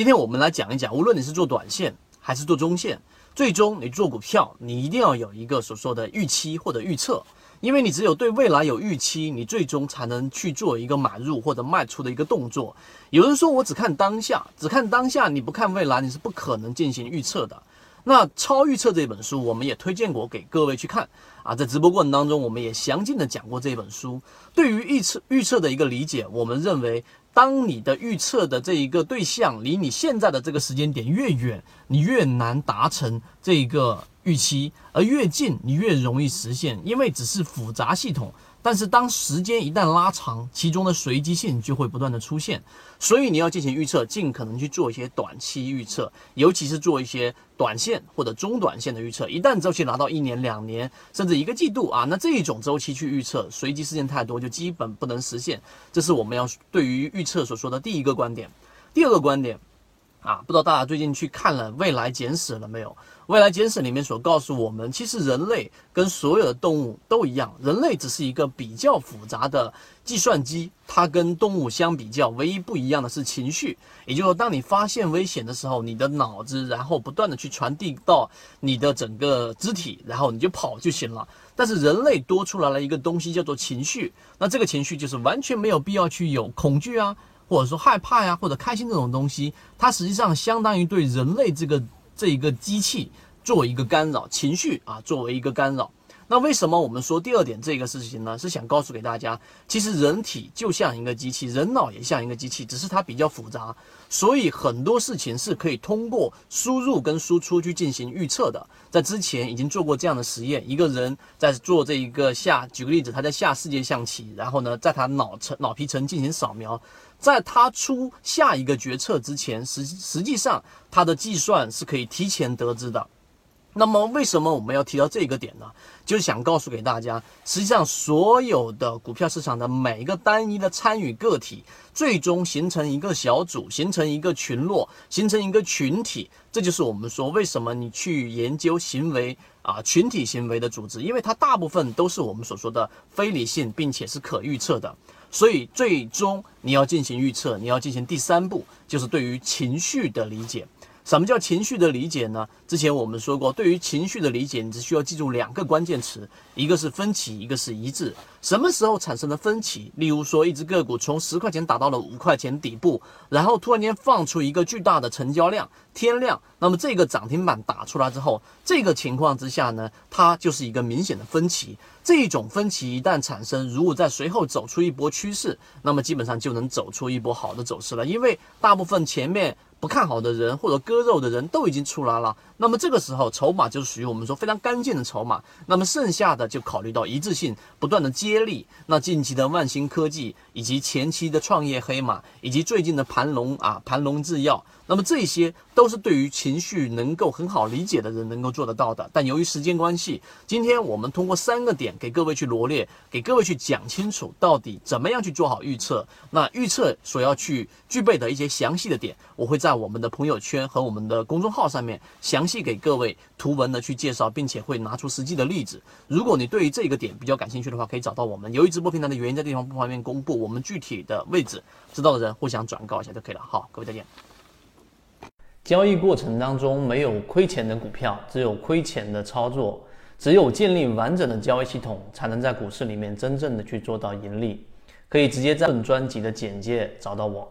今天我们来讲一讲，无论你是做短线还是做中线，最终你做股票，你一定要有一个所说的预期或者预测。因为你只有对未来有预期，你最终才能去做一个买入或者卖出的一个动作。有人说我只看当下，只看当下，你不看未来，你是不可能进行预测的。那《超预测》这本书，我们也推荐过给各位去看啊。在直播过程当中，我们也详尽的讲过这本书。对于预测预测的一个理解，我们认为，当你的预测的这一个对象离你现在的这个时间点越远，你越难达成这个。预期，而越近你越容易实现，因为只是复杂系统。但是当时间一旦拉长，其中的随机性就会不断的出现。所以你要进行预测，尽可能去做一些短期预测，尤其是做一些短线或者中短线的预测。一旦周期拿到一年、两年，甚至一个季度啊，那这一种周期去预测，随机事件太多，就基本不能实现。这是我们要对于预测所说的第一个观点。第二个观点。啊，不知道大家最近去看了《未来简史》了没有？《未来简史》里面所告诉我们，其实人类跟所有的动物都一样，人类只是一个比较复杂的计算机。它跟动物相比较，唯一不一样的是情绪。也就是说，当你发现危险的时候，你的脑子然后不断的去传递到你的整个肢体，然后你就跑就行了。但是人类多出来了一个东西，叫做情绪。那这个情绪就是完全没有必要去有恐惧啊。或者说害怕呀，或者开心这种东西，它实际上相当于对人类这个这一个机器做一个干扰，情绪啊作为一个干扰。那为什么我们说第二点这个事情呢？是想告诉给大家，其实人体就像一个机器，人脑也像一个机器，只是它比较复杂，所以很多事情是可以通过输入跟输出去进行预测的。在之前已经做过这样的实验，一个人在做这一个下，举个例子，他在下世界象棋，然后呢，在他脑层脑皮层进行扫描，在他出下一个决策之前，实实际上他的计算是可以提前得知的。那么为什么我们要提到这个点呢？就是想告诉给大家，实际上所有的股票市场的每一个单一的参与个体，最终形成一个小组，形成一个群落，形成一个群体。这就是我们说为什么你去研究行为啊，群体行为的组织，因为它大部分都是我们所说的非理性，并且是可预测的。所以最终你要进行预测，你要进行第三步，就是对于情绪的理解。什么叫情绪的理解呢？之前我们说过，对于情绪的理解，你只需要记住两个关键词，一个是分歧，一个是一致。什么时候产生了分歧？例如说，一只个股从十块钱打到了五块钱底部，然后突然间放出一个巨大的成交量，天量，那么这个涨停板打出来之后，这个情况之下呢，它就是一个明显的分歧。这种分歧一旦产生，如果在随后走出一波趋势，那么基本上就能走出一波好的走势了，因为大部分前面。不看好的人或者割肉的人都已经出来了，那么这个时候筹码就是属于我们说非常干净的筹码。那么剩下的就考虑到一致性，不断的接力。那近期的万兴科技，以及前期的创业黑马，以及最近的盘龙啊盘龙制药，那么这些都是对于情绪能够很好理解的人能够做得到的。但由于时间关系，今天我们通过三个点给各位去罗列，给各位去讲清楚到底怎么样去做好预测。那预测所要去具备的一些详细的点，我会在。在我们的朋友圈和我们的公众号上面详细给各位图文的去介绍，并且会拿出实际的例子。如果你对于这个点比较感兴趣的话，可以找到我们。由于直播平台的原因，在地方不方便公布我们具体的位置，知道的人互相转告一下就可以了。好，各位再见。交易过程当中没有亏钱的股票，只有亏钱的操作。只有建立完整的交易系统，才能在股市里面真正的去做到盈利。可以直接在本专辑的简介找到我。